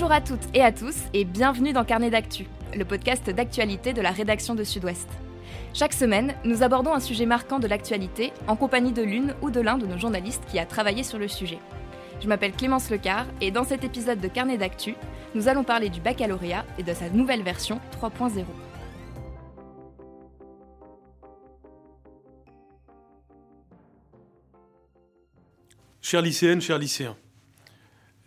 Bonjour à toutes et à tous et bienvenue dans Carnet d'actu, le podcast d'actualité de la rédaction de Sud-Ouest. Chaque semaine, nous abordons un sujet marquant de l'actualité en compagnie de l'une ou de l'un de nos journalistes qui a travaillé sur le sujet. Je m'appelle Clémence Lecar et dans cet épisode de Carnet d'actu, nous allons parler du baccalauréat et de sa nouvelle version 3.0. Chers lycéennes, chers lycéens,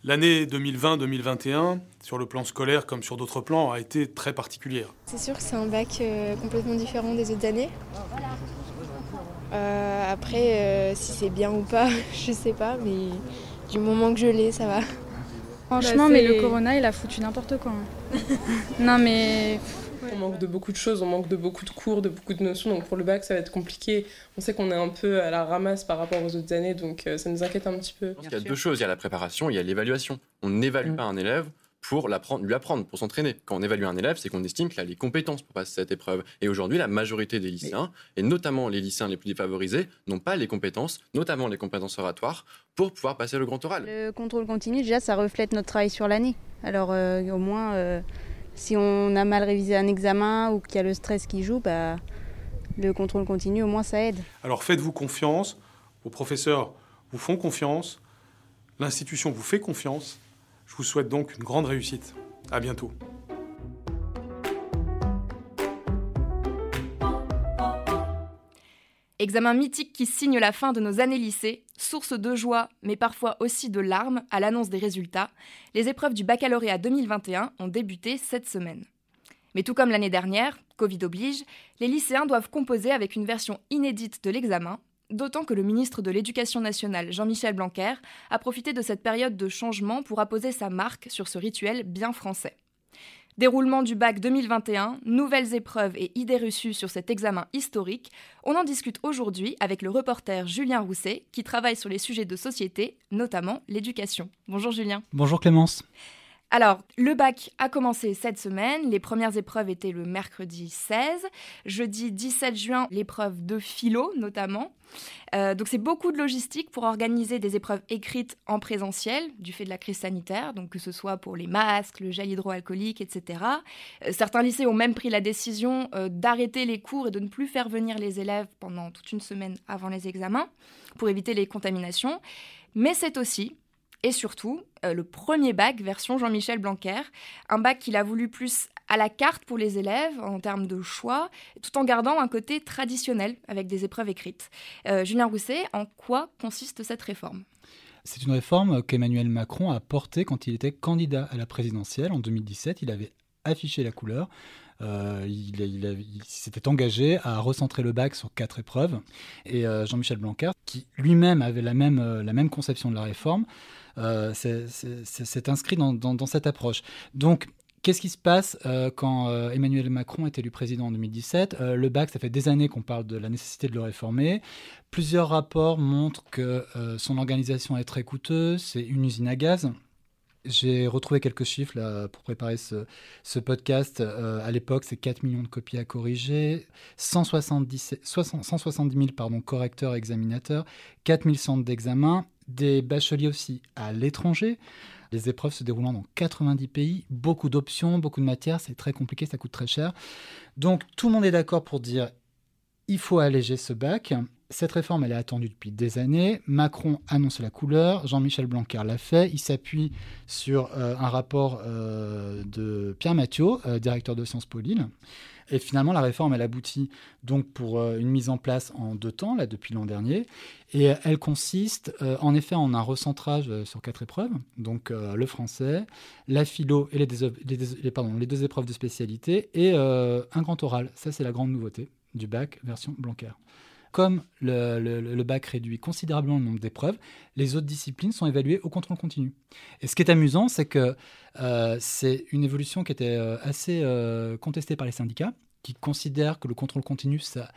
l'année 2020-2021, sur le plan scolaire comme sur d'autres plans, a été très particulière. C'est sûr que c'est un bac euh, complètement différent des autres années. Euh, après, euh, si c'est bien ou pas, je sais pas, mais du moment que je l'ai, ça va. Franchement, Bah, mais le corona, il a foutu n'importe quoi. hein. non, mais On manque de beaucoup de choses, on manque de beaucoup de cours, de beaucoup de notions, donc pour le bac ça va être compliqué. On sait qu'on est un peu à la ramasse par rapport aux autres années, donc euh, ça nous inquiète un petit peu. Il y a deux choses, il y a la préparation, il y a l'évaluation. On n'évalue Mm. pas un élève pour l'apprendre, lui apprendre, pour s'entraîner. Quand on évalue un élève, c'est qu'on estime qu'il a les compétences pour passer cette épreuve. Et aujourd'hui, la majorité des lycéens, et notamment les lycéens les plus défavorisés, n'ont pas les compétences, notamment les compétences oratoires, pour pouvoir passer le grand oral. Le contrôle continu, déjà, ça reflète notre travail sur l'année. Alors, euh, au moins, euh, si on a mal révisé un examen ou qu'il y a le stress qui joue, bah, le contrôle continu, au moins, ça aide. Alors faites-vous confiance, vos professeurs vous font confiance, l'institution vous fait confiance. Je vous souhaite donc une grande réussite. À bientôt. Examen mythique qui signe la fin de nos années lycée, source de joie, mais parfois aussi de larmes à l'annonce des résultats, les épreuves du baccalauréat 2021 ont débuté cette semaine. Mais tout comme l'année dernière, Covid oblige, les lycéens doivent composer avec une version inédite de l'examen, d'autant que le ministre de l'Éducation nationale, Jean-Michel Blanquer, a profité de cette période de changement pour apposer sa marque sur ce rituel bien français. Déroulement du bac 2021, nouvelles épreuves et idées reçues sur cet examen historique, on en discute aujourd'hui avec le reporter Julien Rousset qui travaille sur les sujets de société, notamment l'éducation. Bonjour Julien. Bonjour Clémence. Alors, le bac a commencé cette semaine. Les premières épreuves étaient le mercredi 16. Jeudi 17 juin, l'épreuve de philo notamment. Euh, donc c'est beaucoup de logistique pour organiser des épreuves écrites en présentiel du fait de la crise sanitaire, donc que ce soit pour les masques, le gel hydroalcoolique, etc. Euh, certains lycées ont même pris la décision euh, d'arrêter les cours et de ne plus faire venir les élèves pendant toute une semaine avant les examens pour éviter les contaminations. Mais c'est aussi et surtout euh, le premier bac version Jean-Michel Blanquer, un bac qu'il a voulu plus à la carte pour les élèves en termes de choix, tout en gardant un côté traditionnel avec des épreuves écrites. Euh, Julien Rousset, en quoi consiste cette réforme? C'est une réforme qu'Emmanuel Macron a portée quand il était candidat à la présidentielle en 2017. Il avait affiché la couleur. Euh, il s'était engagé à recentrer le bac sur quatre épreuves. Et euh, Jean-Michel Blanquer, qui lui-même avait la même, euh, la même conception de la réforme, s'est- inscrit dans, dans- cette approche. Donc, Qu'est-ce qui se passe quand Emmanuel Macron est élu président en 2017 Euh, Le bac, ça fait des années qu'on parle de la nécessité de le réformer. Plusieurs rapports montrent que son organisation est très coûteuse, c'est une usine à gaz. J'ai retrouvé quelques chiffres là, pour préparer ce, podcast. Euh, à l'époque, c'est 4 millions de copies à corriger, 170, 60 170 000 pardon, correcteurs examinateurs, 4 000 centres d'examen, des bacheliers aussi à l'étranger. Les épreuves se déroulant dans 90 pays, beaucoup d'options, beaucoup de matières, c'est très compliqué, ça coûte très cher. Donc tout le monde est d'accord pour dire il faut alléger ce bac. Cette réforme, elle est attendue depuis des années. Macron annonce la couleur, Jean-Michel Blanquer l'a fait. Il s'appuie sur euh, un rapport euh, de Pierre Mathieu, euh, directeur de Sciences Po Lille. Et finalement, la réforme, elle aboutit donc pour une mise en place en deux temps, là, depuis l'an dernier. Et elle consiste en effet en un recentrage sur quatre épreuves, donc le français, la philo et les, deux- les deux- épreuves de spécialité, et un grand oral. Ça, c'est la grande nouveauté du bac version Blanquer. Comme le, le- le bac réduit considérablement le nombre d'épreuves, les autres disciplines sont évaluées au contrôle continu. Et ce qui est amusant, c'est que euh, c'est une évolution qui était euh, assez euh, contestée par les syndicats, qui considèrent que le contrôle continu, ça,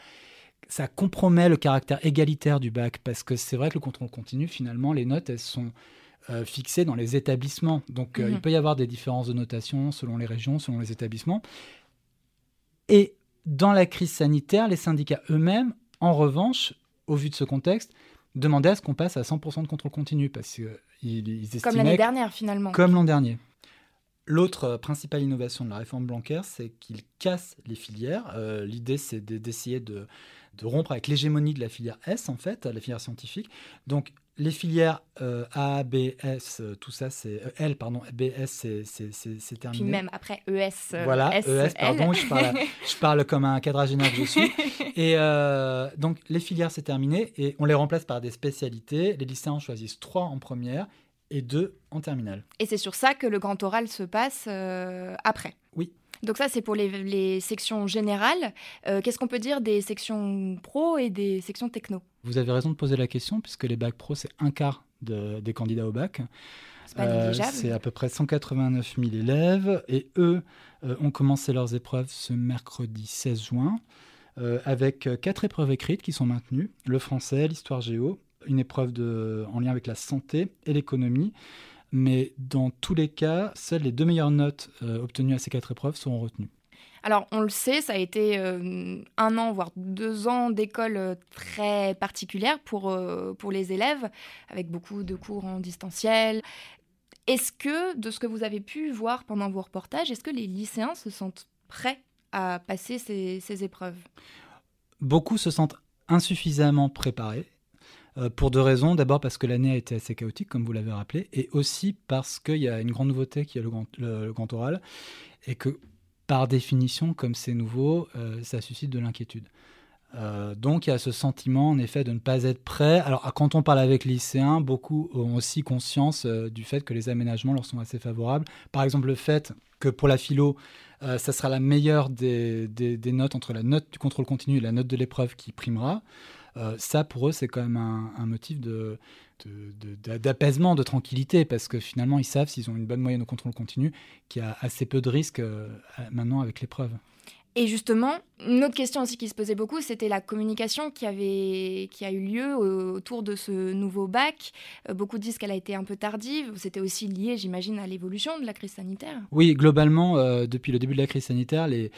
ça compromet le caractère égalitaire du bac, parce que c'est vrai que le contrôle continu, finalement, les notes, elles sont euh, fixées dans les établissements. Donc euh, Mhm. il peut y avoir des différences de notation selon les régions, selon les établissements. Et dans la crise sanitaire, les syndicats eux-mêmes, en revanche, au vu de ce contexte, demandaient à ce qu'on passe à 100% de contrôle continu, parce qu'ils ils Comme l'année dernière finalement. comme l'an dernier. L'autre principale innovation de la réforme Blanquer, c'est qu'il casse les filières. L'idée, c'est d'essayer de, de, rompre avec l'hégémonie de la filière S, en fait, la filière scientifique. Donc, les filières euh, A, B, S, euh, tout ça, c'est euh, L, pardon, B, S, c'est terminé. Puis même après ES. voilà, S, ES, pardon, je parle, je parle, comme un quadragénaire que je suis. Et donc, les filières, c'est terminé et on les remplace par des spécialités. Les lycéens en choisissent trois en première et deux en terminale. Et c'est sur ça que le grand oral se passe après? Oui. Donc ça, c'est pour les, sections générales. Qu'est-ce qu'on peut dire des sections pro et des sections techno? Vous avez raison de poser la question, puisque les bacs pro, c'est un quart des candidats au bac. C'est euh, à peu près 189 000 élèves. Et eux euh, ont commencé leurs épreuves ce mercredi 16 juin, euh, avec quatre épreuves écrites qui sont maintenues le français, l'histoire géo, une épreuve de, en lien avec la santé et l'économie. Mais dans tous les cas, seules les deux meilleures notes obtenues à ces quatre épreuves seront retenues. Alors, on le sait, ça a été euh, un an, voire deux ans d'école euh, très particulière pour, euh, pour les élèves, avec beaucoup de cours en distanciel. Est-ce que, de ce que vous avez pu voir pendant vos reportages, est-ce que les lycéens se sentent prêts à passer ces, ces épreuves? Beaucoup se sentent insuffisamment préparés. Pour deux raisons. D'abord parce que l'année a été assez chaotique, comme vous l'avez rappelé, et aussi parce qu'il y a une grande nouveauté qui est le grand, oral, et que par définition, comme c'est nouveau, euh, ça suscite de l'inquiétude. Euh, donc il y a ce sentiment en effet de ne pas être prêt. Alors quand on parle avec lycéens, beaucoup ont aussi conscience euh, du fait que les aménagements leur sont assez favorables. Par exemple le fait que pour la philo, ça sera la meilleure des, notes entre la note du contrôle continu et la note de l'épreuve qui primera. ça pour eux c'est quand même un motif d'apaisement, de, tranquillité, parce que finalement, ils savent s'ils ont une bonne moyenne au contrôle continu, qu'il y a assez peu de risques euh, maintenant avec l'épreuve. Et justement, une autre question aussi qui se posait beaucoup, c'était la communication qui, avait, qui a eu lieu autour de ce nouveau bac. Euh, beaucoup disent qu'elle a été un peu tardive. C'était aussi lié, j'imagine, à l'évolution de la crise sanitaire. Oui, globalement, euh, depuis le début de la crise sanitaire, les,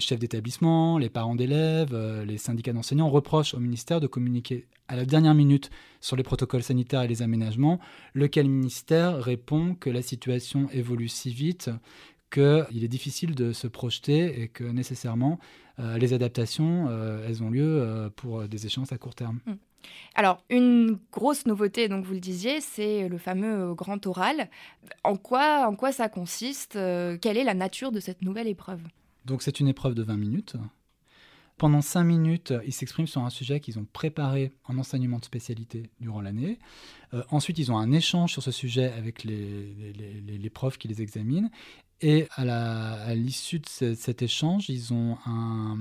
chefs d'établissement, les parents d'élèves, euh, les syndicats d'enseignants reprochent au ministère de communiquer à la dernière minute sur les protocoles sanitaires et les aménagements, lequel ministère répond que la situation évolue si vite qu'il est difficile de se projeter et que nécessairement euh, les adaptations, euh, elles ont lieu euh, pour des échéances à court terme. Mm. Alors, une grosse nouveauté, donc vous le disiez, c'est le fameux grand oral. En quoi, en quoi ça consiste? Quelle est la nature de cette nouvelle épreuve? Donc, c'est une épreuve de 20 minutes. Pendant 5 minutes, ils s'expriment sur un sujet qu'ils ont préparé en enseignement de spécialité durant l'année. ensuite, ils ont un échange sur ce sujet avec les profs qui les examinent. Et à l'issue de cet échange, ils ont un,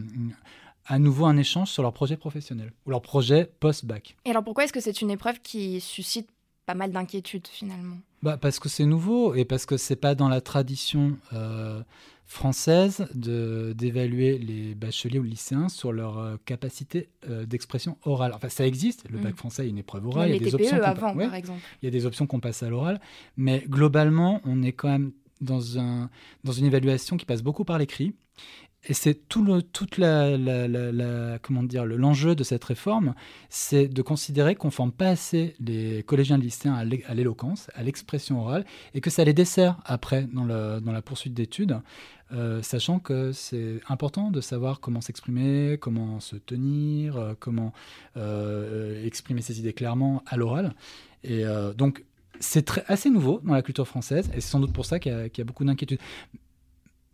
à nouveau un échange sur leur projet professionnel ou leur projet post-bac. Et alors pourquoi est-ce que c'est une épreuve qui suscite pas mal d'inquiétudes finalement bah Parce que c'est nouveau et parce que c'est pas dans la tradition euh, française d'évaluer les bacheliers ou lycéens sur leur euh, capacité euh, d'expression orale. Enfin, ça existe, le bac mm. français une épreuve orale. il y a des options avant, par exemple. Il y a des options qu'on passe à l'oral, mais globalement, on est quand même dans, un, dans une évaluation qui passe beaucoup par l'écrit. Et c'est tout le, toute la, comment dire, l'enjeu de cette réforme, c'est de considérer qu'on forme pas assez les collégiens lycéens à l'éloquence, à l'expression orale, et que ça les dessert après dans, la poursuite d'études, euh, sachant que c'est important de savoir comment s'exprimer, comment se tenir, euh, comment euh, exprimer ses idées clairement à l'oral. Et donc, c'est assez nouveau dans la culture française, et c'est sans doute pour ça qu'il y, a beaucoup d'inquiétudes.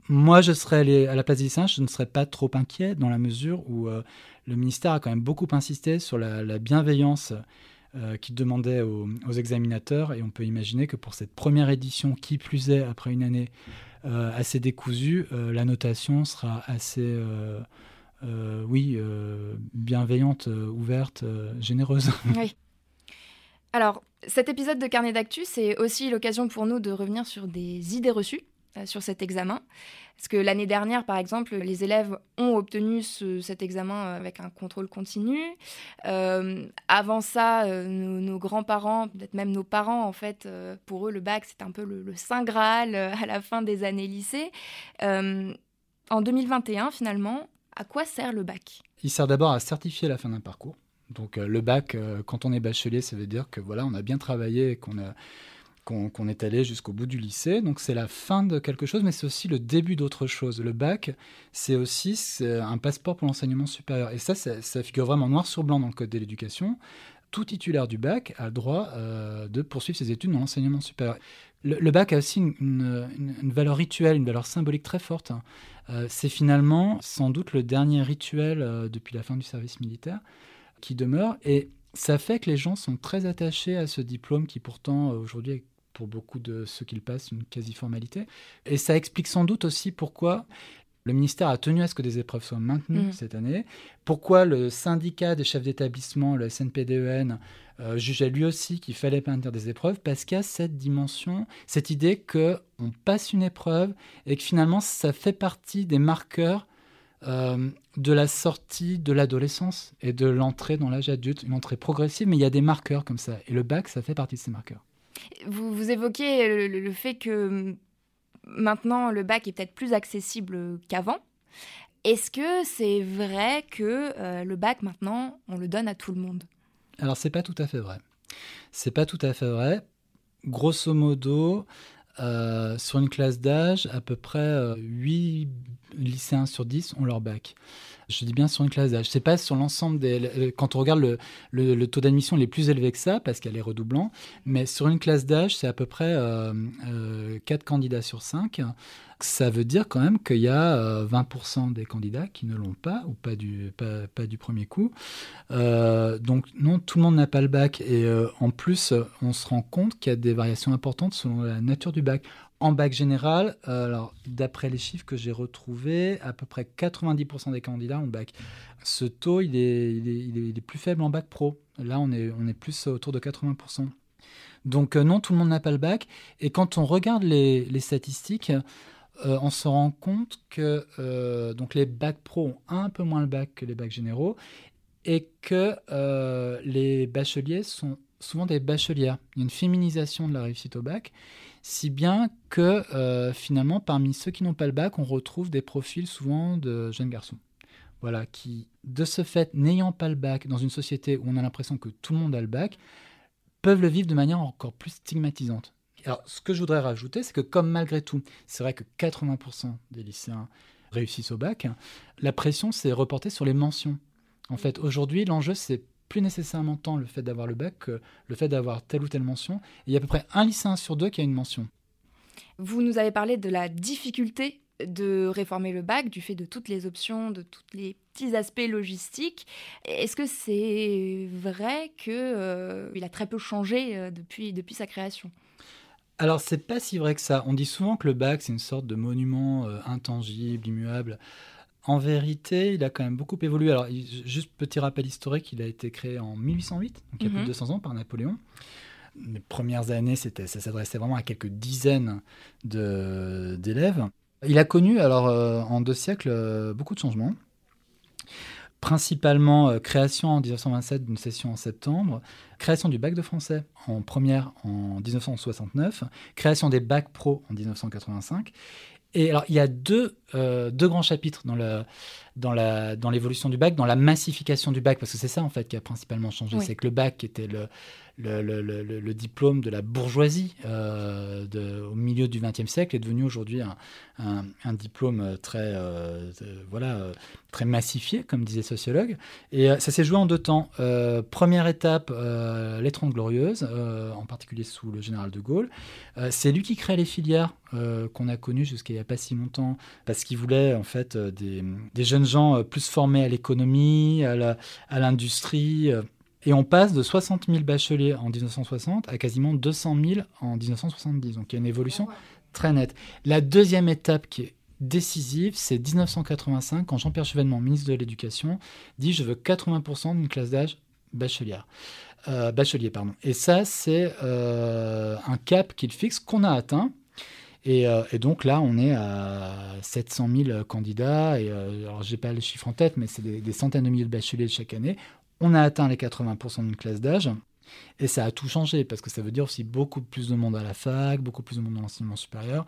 Moi, je serais allé à la place des lycéens, je ne serais pas trop inquiet dans la mesure où euh, le ministère a quand même beaucoup insisté sur la, bienveillance euh, qu'il demandait aux, examinateurs, et on peut imaginer que pour cette première édition, qui plus est après une année euh, assez décousue, la notation sera assez, oui, bienveillante, ouverte, généreuse. Oui. Alors, cet épisode de Carnet d'actu, c'est aussi l'occasion pour nous de revenir sur des idées reçues sur cet examen. Parce que l'année dernière, par exemple, les élèves ont obtenu cet examen avec un contrôle continu. Euh, avant ça, euh, nos, grands-parents, peut-être même nos parents, en fait, pour eux, le bac, c'est un peu le, Saint Graal à la fin des années lycée. en 2021, finalement, à quoi sert le bac? Il sert d'abord à certifier la fin d'un parcours. Donc euh, le bac, euh, quand on est bachelier, ça veut dire que voilà, on a bien travaillé, qu'on a qu'on est allé jusqu'au bout du lycée. Donc c'est la fin de quelque chose, mais c'est aussi le début d'autre chose. Le bac, c'est aussi un passeport pour l'enseignement supérieur. Et ça, ça, figure vraiment noir sur blanc dans le Code de l'éducation. Tout titulaire du bac a le droit euh, de poursuivre ses études dans l'enseignement supérieur. Le, bac a aussi une, valeur rituelle, une valeur symbolique très forte. Hein. Euh, c'est finalement sans doute le dernier rituel euh, depuis la fin du service militaire qui demeure. Et ça fait que les gens sont très attachés à ce diplôme qui pourtant aujourd'hui pour beaucoup de ceux qui le passent une quasi-formalité. Et ça explique sans doute aussi pourquoi le ministère a tenu à ce que des épreuves soient maintenues mmh. cette année. Pourquoi le syndicat des chefs d'établissement, le SNPDEN, euh, jugeait lui aussi qu'il fallait maintenir des épreuves parce qu'il y a cette dimension, cette idée que on passe une épreuve et que finalement ça fait partie des marqueurs euh, de la sortie de l'adolescence et de l'entrée dans l'âge adulte, une entrée progressive, mais il y a des marqueurs comme ça. Et le bac, ça fait partie de ces marqueurs. Vous, vous évoquez le, fait que hum, maintenant le bac est peut-être plus accessible qu'avant. Est-ce que c'est vrai que euh, le bac maintenant on le donne à tout le monde? Alors c'est pas tout à fait vrai. C'est pas tout à fait vrai. Grosso modo, euh, sur une classe d'âge, à peu près 8 euh, lycéens sur 10 ont leur bac. Je dis bien sur une classe d'âge. C'est pas sur l'ensemble des. Quand on regarde le, taux d'admission, il est plus élevé que ça parce qu'elle est redoublant. Mais sur une classe d'âge, c'est à peu près euh, 4 euh, candidats sur 5. Ça veut dire quand même qu'il y a 20% euh, des candidats qui ne l'ont pas ou pas du, pas, du premier coup. Euh, donc non, tout le monde n'a pas le bac. Et en plus, on se rend compte qu'il y a des variations importantes selon la nature du bac. En bac général, euh, alors d'après les chiffres que j'ai retrouvés, à peu près 90% des candidats ont bac. Ce taux, il est, il est, plus faible en bac pro. Là, on est, on est plus autour de 80%. Donc euh, non, tout le monde n'a pas le bac. Et quand on regarde les, les statistiques, euh, on se rend compte que donc les bacs pro ont un peu moins le bac que les bacs généraux et que les bacheliers sont souvent des bachelières. Il y a une féminisation de la réussite au bac si bien que euh, finalement, parmi ceux qui n'ont pas le bac, on retrouve des profils souvent de jeunes garçons. Voilà, qui, de ce fait, n'ayant pas le bac dans une société où on a l'impression que tout le monde a le bac, peuvent le vivre de manière encore plus stigmatisante. Alors, ce que je voudrais rajouter, c'est que comme malgré tout, c'est vrai que 80% des lycéens réussissent au bac, la pression s'est reportée sur les mentions. En fait, aujourd'hui, l'enjeu, c'est plus nécessairement tant le fait d'avoir le bac que le fait d'avoir telle ou telle mention. il y a à peu près un lycéen sur deux qui a une mention. Vous nous avez parlé de la difficulté de réformer le bac, du fait de toutes les options, de tous les petits aspects logistiques. Est-ce que c'est vrai qu'il euh, a très peu changé euh, depuis, depuis sa création? Alors c'est pas si vrai que ça. On dit souvent que le bac c'est une sorte de monument euh, intangible, immuable. En vérité, il a quand même beaucoup évolué. Alors, juste petit rappel historique, il a été créé en 1808, donc il y a plus de 200 mhm. ans, par Napoléon. Les premières années, ça s'adressait vraiment à quelques dizaines d'élèves. Il a connu, alors, euh, en deux siècles, euh, beaucoup de changements. Principalement euh, création en 1927 d'une session en septembre, création du bac de français en première en 1969, création des bacs pro en 1985 et alors, il y a deux, euh, deux grands chapitres dans, le, dans, la, dans l'évolution du bac, dans la massification du bac, parce que c'est ça, en fait, qui a principalement changé. C'est que le bac était le, le, le, le, diplôme de la bourgeoisie euh, au milieu du XXe siècle est devenu aujourd'hui un, diplôme très, euh, voilà, euh, très massifié, comme disait sociologue. Et ça s'est joué en deux temps. première étape, les Trente Glorieuses, en particulier sous le général de Gaulle. c'est lui qui crée les filières qu'on a connues jusqu'à il n'y a pas si longtemps, parce qu'il voulait en fait des, jeunes gens plus formés à l'économie, à l'industrie. Et on passe de 60 000 bacheliers en 1960 à quasiment 200 000 en 1970. Donc il y a une évolution très nette. La deuxième étape qui est décisive, c'est 1985, quand Jean-Pierre Chevènement, ministre de l'Éducation, dit je veux 80% d'une classe d'âge bachelière. Euh, bachelier. Pardon. Et ça, c'est euh, un cap qu'il fixe, qu'on a atteint. Et, euh, donc là, on est à 700 000 candidats. Et, alors, je n'ai pas le chiffre en tête, mais c'est des, des, centaines de milliers de bacheliers chaque année. On a atteint les 80% d'une classe d'âge. Et ça a tout changé, parce que ça veut dire aussi beaucoup plus de monde à la fac, beaucoup plus de monde dans l'enseignement supérieur.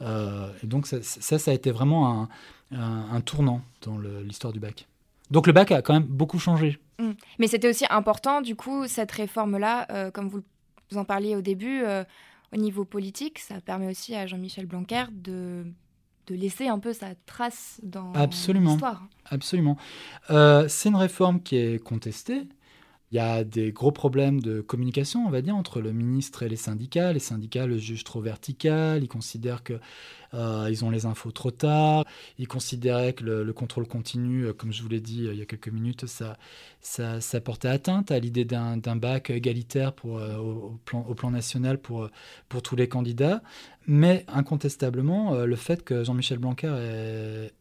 Euh, et donc ça, ça, a été vraiment un, tournant dans l'histoire du bac. Donc le bac a quand même beaucoup changé. Mmh. Mais c'était aussi important, du coup, cette réforme-là, euh, comme vous, en parliez au début, euh, au niveau politique, ça permet aussi à Jean-Michel Blanquer de, de laisser un peu sa trace dans l'histoire. Absolument. Euh, c'est une réforme qui est contestée. Il y a des gros problèmes de communication, on va dire, entre le ministre et les syndicats. Les syndicats le jugent trop vertical, ils considèrent qu'ils euh, ont les infos trop tard, ils considéraient que le, contrôle continu, euh, comme je vous l'ai dit euh, il y a quelques minutes, ça, ça, portait atteinte à l'idée d'un bac égalitaire pour, au, plan, au, plan, national pour, pour tous les candidats. Mais incontestablement, le fait que Jean-Michel Blanquer ait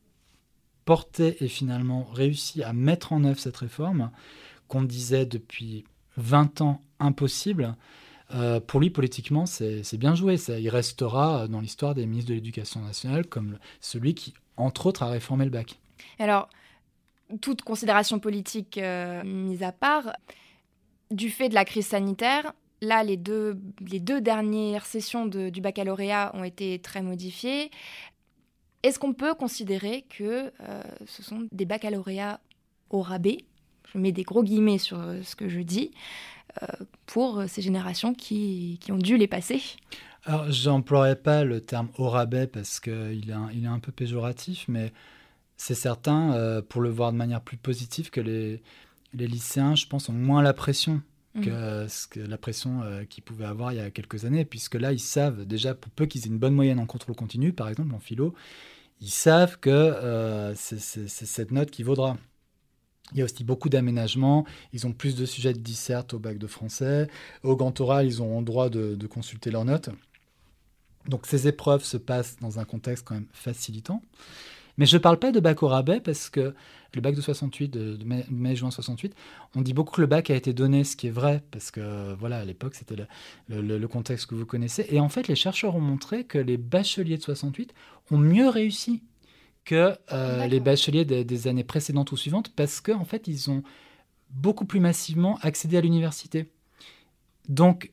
porté et finalement réussi à mettre en œuvre cette réforme, qu'on disait depuis 20 ans impossible, euh, pour lui, politiquement, c'est bien joué. Ça, il restera dans l'histoire des ministres de l'Éducation nationale comme celui qui, entre autres, a réformé le bac. Alors, toute considération politique euh, mise à part, du fait de la crise sanitaire, là, les deux, les deux dernières sessions du baccalauréat ont été très modifiées. Est-ce qu'on peut considérer que euh, ce sont des baccalauréats au rabais? Je mets des gros guillemets sur euh, ce que je dis, euh, pour ces générations qui, qui ont dû les passer. Alors, j'emploierai pas le terme au rabais parce qu'il est, il est un peu péjoratif, mais c'est certain, euh, pour le voir de manière plus positive, que les, les lycéens, je pense, ont moins la pression que, mmh. que la pression qu'ils pouvaient avoir il y a quelques années, puisque là, ils savent déjà, pour peu qu'ils aient une bonne moyenne en contrôle continu, par exemple, en philo, ils savent que c'est cette note qui vaudra. Il y a aussi beaucoup d'aménagements. Ils ont plus de sujets de disserte au bac de français. Au grand oral, ils ont le droit de, consulter leurs notes. Donc ces épreuves se passent dans un contexte quand même facilitant. Mais je ne parle pas de bac au rabais parce que le bac de 68, de, mai-juin 68, on dit beaucoup que le bac a été donné, ce qui est vrai, parce que voilà, à l'époque, c'était le, le, contexte que vous connaissez. Et en fait, les chercheurs ont montré que les bacheliers de 68 ont mieux réussi que euh, les bacheliers des, années précédentes ou suivantes parce qu'en en fait, ils ont beaucoup plus massivement accédé à l'université. Donc,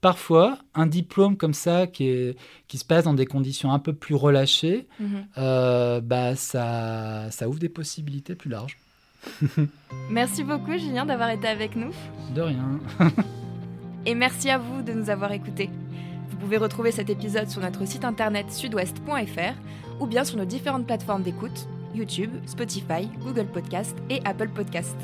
parfois, un diplôme comme ça, qui, est, qui se passe dans des conditions un peu plus relâchées, mhm. euh, bah, ça, ça ouvre des possibilités plus larges. merci beaucoup, Julien, d'avoir été avec nous. De rien. Et merci à vous de nous avoir écoutés. Vous pouvez retrouver cet épisode sur notre site internet sudouest.fr ou bien sur nos différentes plateformes d'écoute, YouTube, Spotify, Google Podcast et Apple Podcast.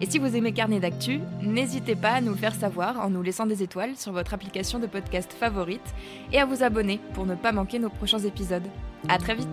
Et si vous aimez Carnet d'actu, n'hésitez pas à nous le faire savoir en nous laissant des étoiles sur votre application de podcast favorite et à vous abonner pour ne pas manquer nos prochains épisodes. À très vite!